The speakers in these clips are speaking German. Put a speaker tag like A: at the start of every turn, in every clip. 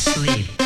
A: sleep.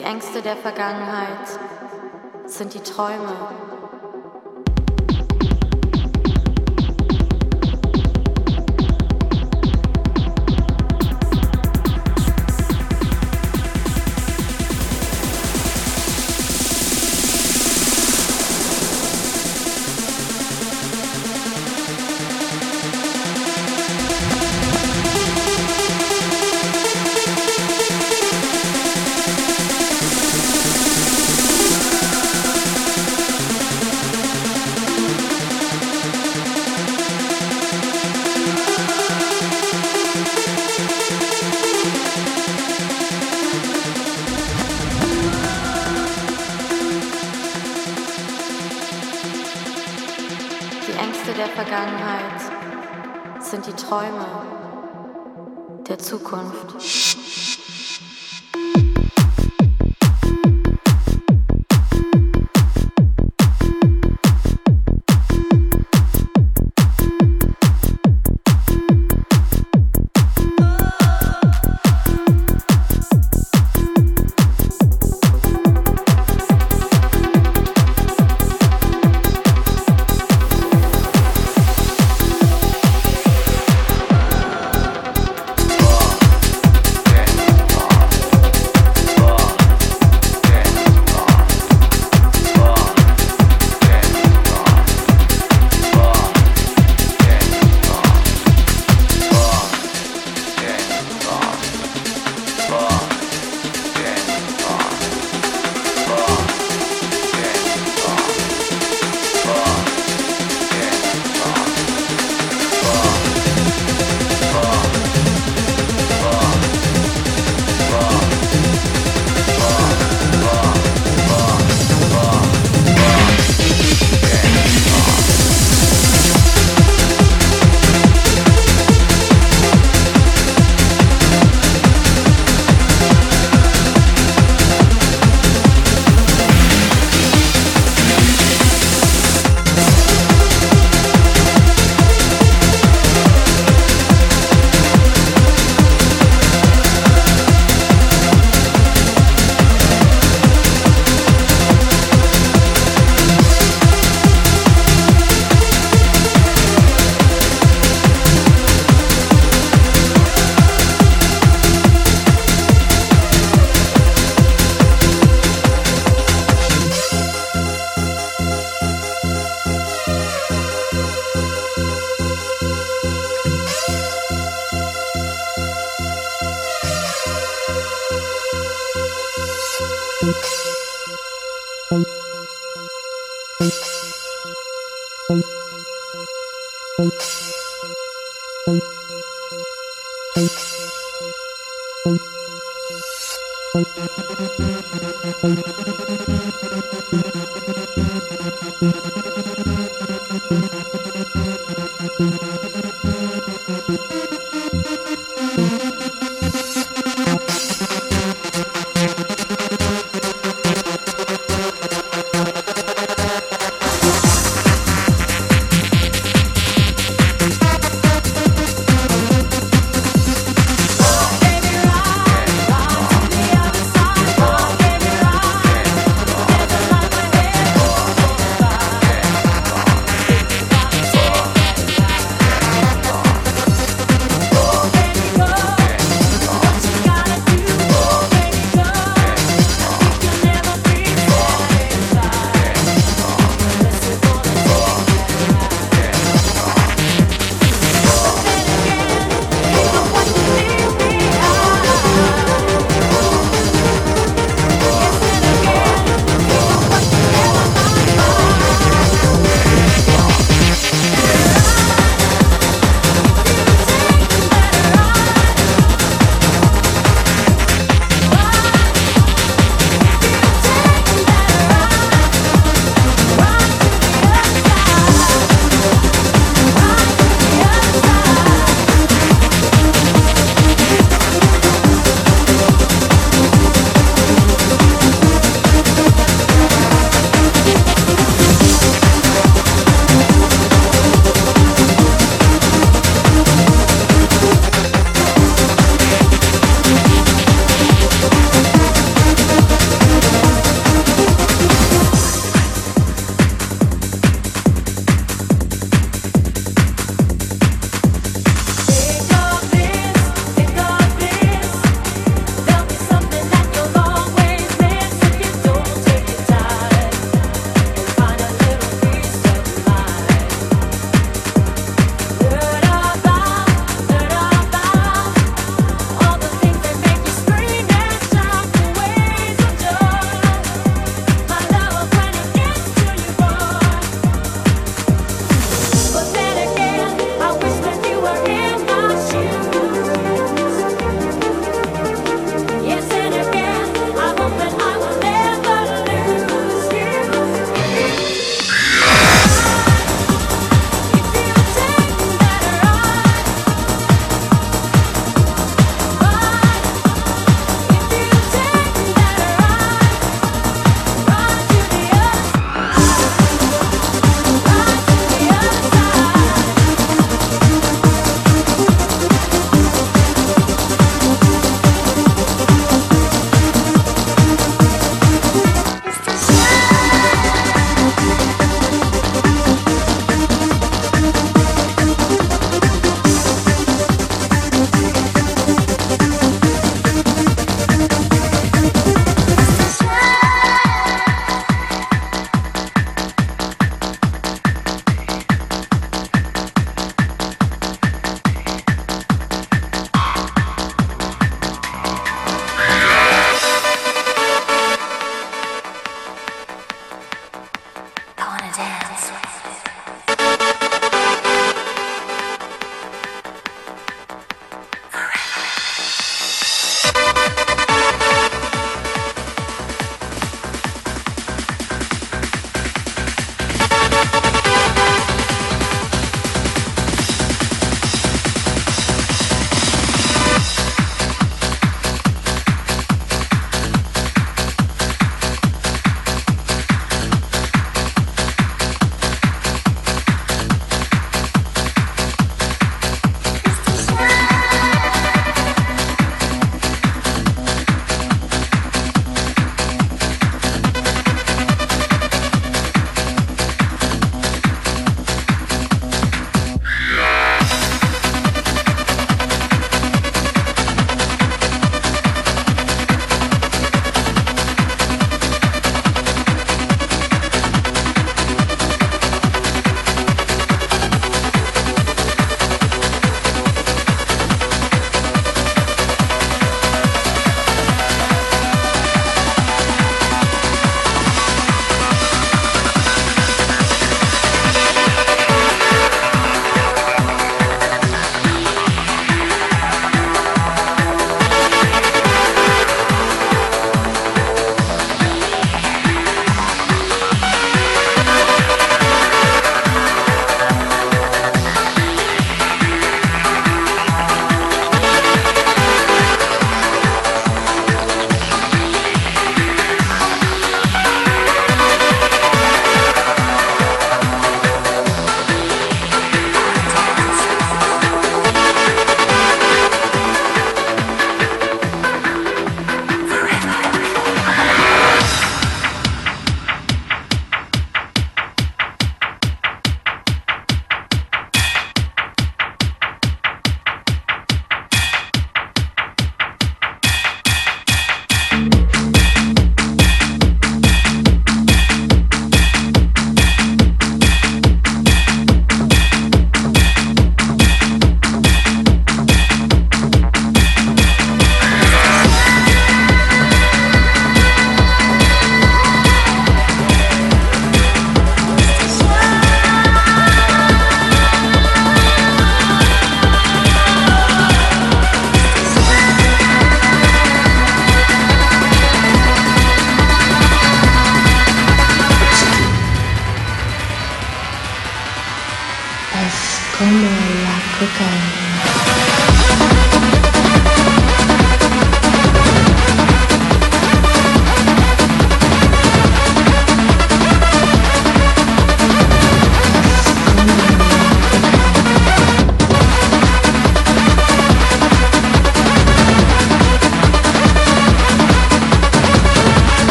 B: Ängste der Vergangenheit sind die Träume su con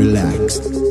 B: relaxed.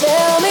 B: tell me